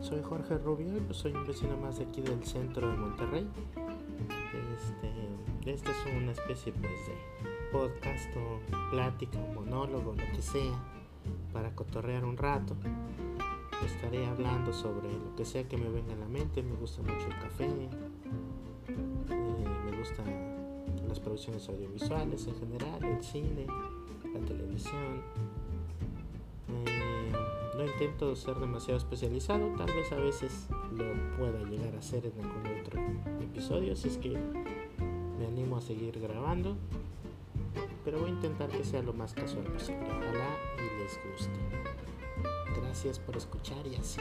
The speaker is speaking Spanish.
soy Jorge Rubio soy un vecino más de aquí del centro de Monterrey. Este, este es una especie pues de podcast o plática monólogo, lo que sea, para cotorrear un rato. Estaré hablando sobre lo que sea que me venga a la mente. Me gusta mucho el café, eh, me gustan las producciones audiovisuales en general, el cine, la televisión. No intento ser demasiado especializado, tal vez a veces lo pueda llegar a hacer en algún otro episodio, si es que me animo a seguir grabando, pero voy a intentar que sea lo más casual posible, ojalá y les guste. Gracias por escuchar y así.